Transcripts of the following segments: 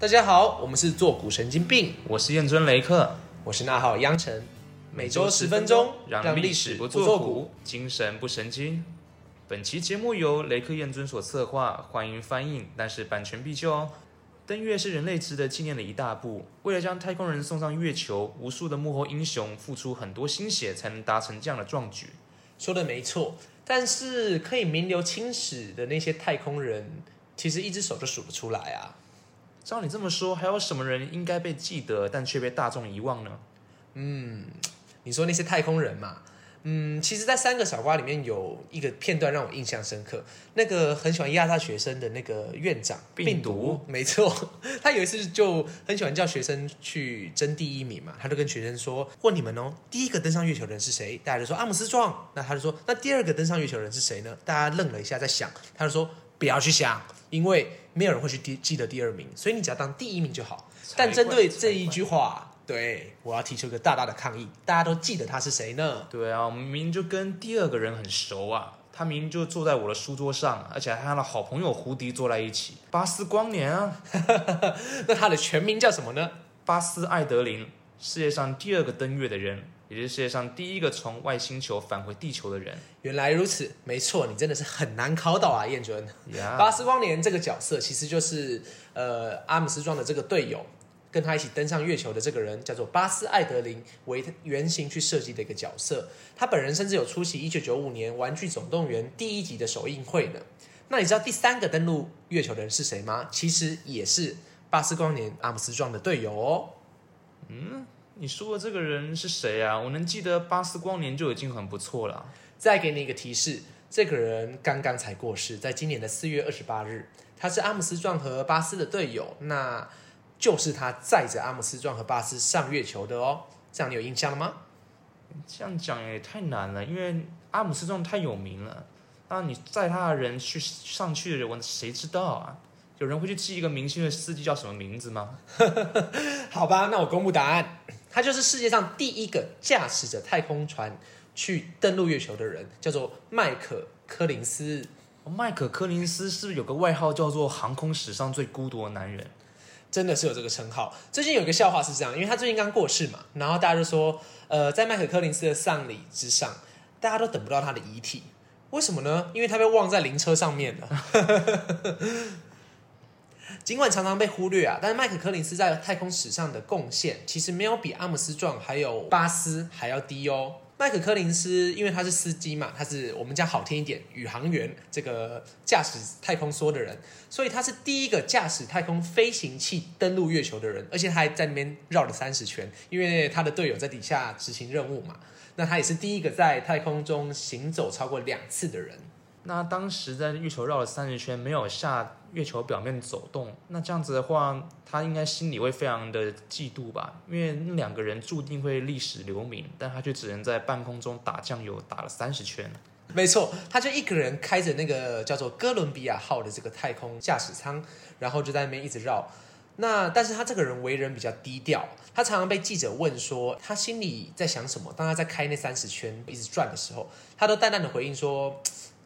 大家好，我们是坐骨神经病，我是燕尊雷克，我是那号央晨，每周十分钟，让历史不做苦，精神不神经。本期节目由雷克燕尊所策划，欢迎翻印，但是版权必究哦。登月是人类值得纪念的一大步，为了将太空人送上月球，无数的幕后英雄付出很多心血，才能达成这样的壮举。说的没错，但是可以名留青史的那些太空人，其实一只手都数不出来啊。照你这么说，还有什么人应该被记得，但却被大众遗忘呢？嗯，你说那些太空人嘛。嗯，其实，在三个傻瓜里面有一个片段让我印象深刻。那个很喜欢压榨学生的那个院长，病毒，没错，他有一次就很喜欢叫学生去争第一名嘛。他就跟学生说：“问你们哦，第一个登上月球的人是谁？”大家就说阿姆斯壮。那他就说：“那第二个登上月球的人是谁呢？”大家愣了一下，在想。他就说：“不要去想，因为没有人会去记记得第二名，所以你只要当第一名就好。”但针对这一句话。对，我要提出一个大大的抗议。大家都记得他是谁呢？对啊，我们明明就跟第二个人很熟啊。他明明就坐在我的书桌上，而且还和他的好朋友胡迪坐在一起。巴斯光年啊，那他的全名叫什么呢？巴斯艾德林，世界上第二个登月的人，也是世界上第一个从外星球返回地球的人。原来如此，没错，你真的是很难考倒啊，彦尊。巴斯光年这个角色其实就是呃阿姆斯壮的这个队友。跟他一起登上月球的这个人叫做巴斯艾德林，为原型去设计的一个角色。他本人甚至有出席一九九五年《玩具总动员》第一集的首映会呢。那你知道第三个登陆月球的人是谁吗？其实也是巴斯光年阿姆斯壮的队友哦。嗯，你说的这个人是谁啊？我能记得巴斯光年就已经很不错了。再给你一个提示，这个人刚刚才过世，在今年的四月二十八日。他是阿姆斯壮和巴斯的队友。那。就是他载着阿姆斯壮和巴斯上月球的哦，这样你有印象了吗？这样讲也太难了，因为阿姆斯壮太有名了。那你载他的人去上去的人，我谁知道啊？有人会去记一个明星的司机叫什么名字吗？好吧，那我公布答案，他就是世界上第一个驾驶着太空船去登陆月球的人，叫做麦克柯林斯。麦克柯林斯是不是有个外号叫做航空史上最孤独的男人？真的是有这个称号。最近有一个笑话是这样，因为他最近刚过世嘛，然后大家就说，呃，在麦克柯林斯的丧礼之上，大家都等不到他的遗体，为什么呢？因为他被忘在灵车上面了。尽管常常被忽略啊，但是麦可柯林斯在太空史上的贡献，其实没有比阿姆斯壮还有巴斯还要低哦。麦可柯林斯，因为他是司机嘛，他是我们讲好听一点，宇航员，这个驾驶太空梭的人，所以他是第一个驾驶太空飞行器登陆月球的人，而且他还在那边绕了三十圈，因为他的队友在底下执行任务嘛。那他也是第一个在太空中行走超过两次的人。那当时在月球绕了三十圈，没有下月球表面走动，那这样子的话，他应该心里会非常的嫉妒吧？因为那两个人注定会历史留名，但他却只能在半空中打酱油，打了三十圈。没错，他就一个人开着那个叫做哥伦比亚号的这个太空驾驶舱，然后就在那边一直绕。那但是他这个人为人比较低调，他常常被记者问说他心里在想什么。当他在开那三十圈一直转的时候，他都淡淡的回应说。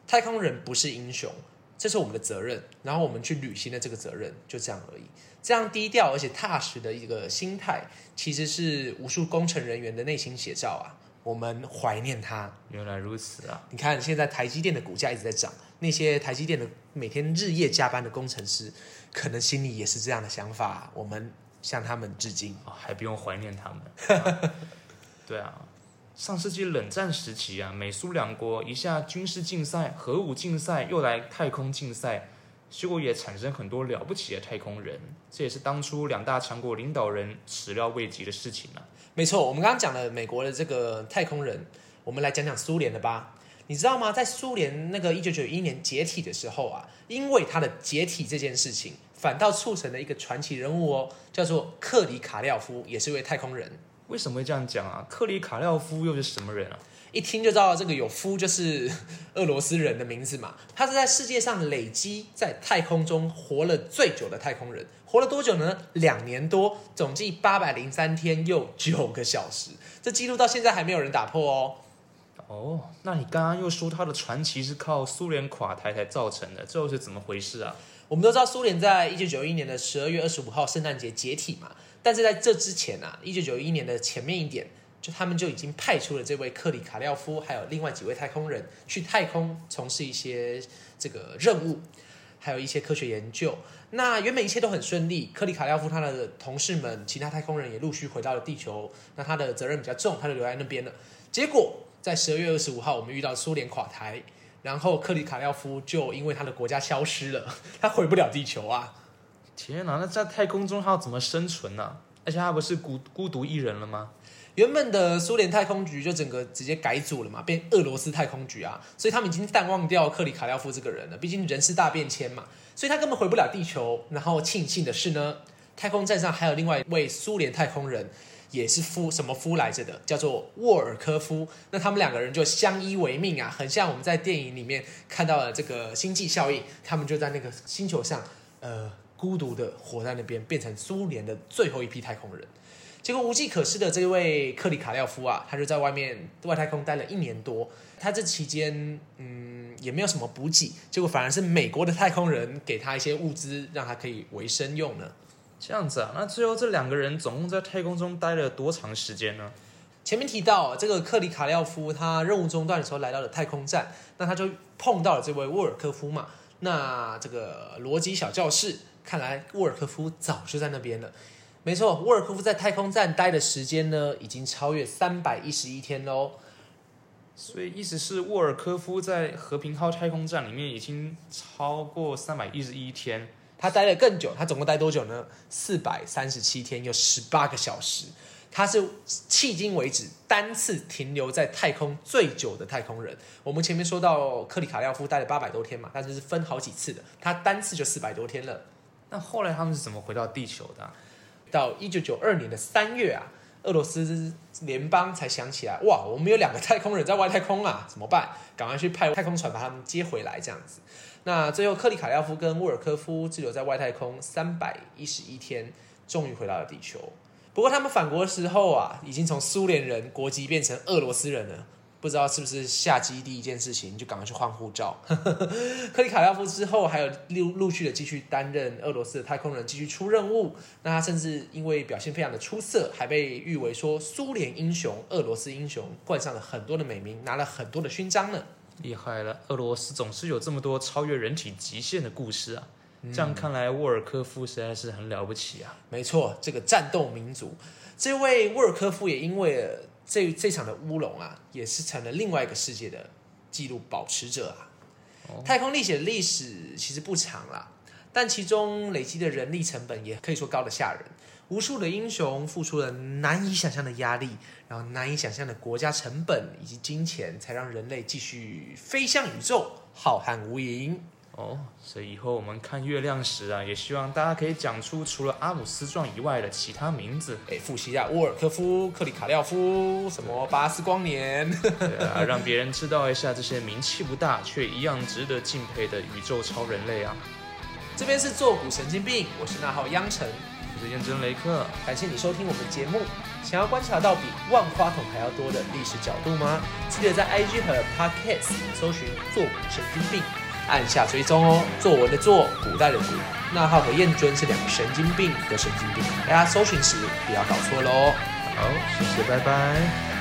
太空人不是英雄，这是我们的责任，然后我们去履行了这个责任，就这样而已。这样低调而且踏实的一个心态，其实是无数工程人员的内心写照啊。我们怀念他。原来如此啊！你看，现在台积电的股价一直在涨，那些台积电的每天日夜加班的工程师，可能心里也是这样的想法。我们向他们致敬，还不用怀念他们。啊对啊。上世纪冷战时期啊，美苏两国一下军事竞赛、核武竞赛，又来太空竞赛，结果也产生很多了不起的太空人。这也是当初两大强国领导人始料未及的事情啊。没错，我们刚刚讲了美国的这个太空人，我们来讲讲苏联的吧。你知道吗？在苏联那个一九九一年解体的时候啊，因为它的解体这件事情，反倒促成了一个传奇人物哦，叫做克里卡廖夫，也是一位太空人。为什么会这样讲啊？克里卡廖夫又是什么人啊？一听就知道这个有夫就是俄罗斯人的名字嘛。他是在世界上累积在太空中活了最久的太空人，活了多久呢？两年多，总计八百零三天又九个小时。这记录到现在还没有人打破哦。哦，那你刚刚又说他的传奇是靠苏联垮台才造成的，这又是怎么回事啊？我们都知道苏联在一九九一年的十二月二十五号圣诞节解体嘛，但是在这之前啊，一九九一年的前面一点，就他们就已经派出了这位克里卡廖夫，还有另外几位太空人去太空从事一些这个任务，还有一些科学研究。那原本一切都很顺利，克里卡廖夫他的同事们、其他太空人也陆续回到了地球。那他的责任比较重，他就留在那边了。结果在十二月二十五号，我们遇到苏联垮台。然后克里卡廖夫就因为他的国家消失了，他回不了地球啊！天哪，那在太空中他要怎么生存呢、啊？而且他不是孤孤独一人了吗？原本的苏联太空局就整个直接改组了嘛，变俄罗斯太空局啊，所以他们已经淡忘掉克里卡廖夫这个人了。毕竟人事大变迁嘛，所以他根本回不了地球。然后庆幸的是呢，太空站上还有另外一位苏联太空人。也是夫什么夫来着的，叫做沃尔科夫。那他们两个人就相依为命啊，很像我们在电影里面看到的这个星际效应。他们就在那个星球上，呃，孤独的活在那边，变成苏联的最后一批太空人。结果无计可施的这位克里卡廖夫啊，他就在外面外太空待了一年多。他这期间，嗯，也没有什么补给，结果反而是美国的太空人给他一些物资，让他可以维生用呢。这样子啊，那最后这两个人总共在太空中待了多长时间呢？前面提到这个克里卡廖夫，他任务中断的时候来到了太空站，那他就碰到了这位沃尔科夫嘛。那这个逻辑小教室，看来沃尔科夫早就在那边了。没错，沃尔科夫在太空站待的时间呢，已经超越三百一十一天喽。所以意思是沃尔科夫在和平号太空站里面已经超过三百一十一天。他待了更久，他总共待多久呢？四百三十七天，有十八个小时。他是迄今为止单次停留在太空最久的太空人。我们前面说到克里卡廖夫待了八百多天嘛，但是是分好几次的，他单次就四百多天了。那后来他们是怎么回到地球的？到一九九二年的三月啊，俄罗斯联邦才想起来，哇，我们有两个太空人在外太空啊，怎么办？赶快去派太空船把他们接回来，这样子。那最后，克里卡廖夫跟沃尔科夫滞留在外太空三百一十一天，终于回到了地球。不过他们返国的时候啊，已经从苏联人国籍变成俄罗斯人了。不知道是不是下机第一件事情就赶快去换护照。克里卡廖夫之后还有陆陆续的继续担任俄罗斯的太空人，继续出任务。那他甚至因为表现非常的出色，还被誉为说苏联英雄、俄罗斯英雄，冠上了很多的美名，拿了很多的勋章呢。厉害了，俄罗斯总是有这么多超越人体极限的故事啊！这样看来，沃尔科夫实在是很了不起啊。没错，这个战斗民族，这位沃尔科夫也因为这这场的乌龙啊，也是成了另外一个世界的纪录保持者啊。哦、太空历险的历史其实不长啦，但其中累积的人力成本也可以说高得吓人。无数的英雄付出了难以想象的压力，然后难以想象的国家成本以及金钱，才让人类继续飞向宇宙，浩瀚无垠。哦，所以以后我们看月亮时啊，也希望大家可以讲出除了阿姆斯壮以外的其他名字。哎，复习一下：沃尔科夫、克里卡廖夫，什么巴斯光年。对啊，让别人知道一下这些名气不大却一样值得敬佩的宇宙超人类啊。这边是坐骨神经病，我是那号央晨。我是验真雷克，感谢你收听我们的节目。想要观察到比万花筒还要多的历史角度吗？记得在 IG 和 Podcast 搜寻“坐骨神经病”，按下追踪哦。作文的“作”，古代的“古”，那浩和彦尊是两个神经病的神经病，大家搜寻时不要搞错喽。好，谢谢，拜拜。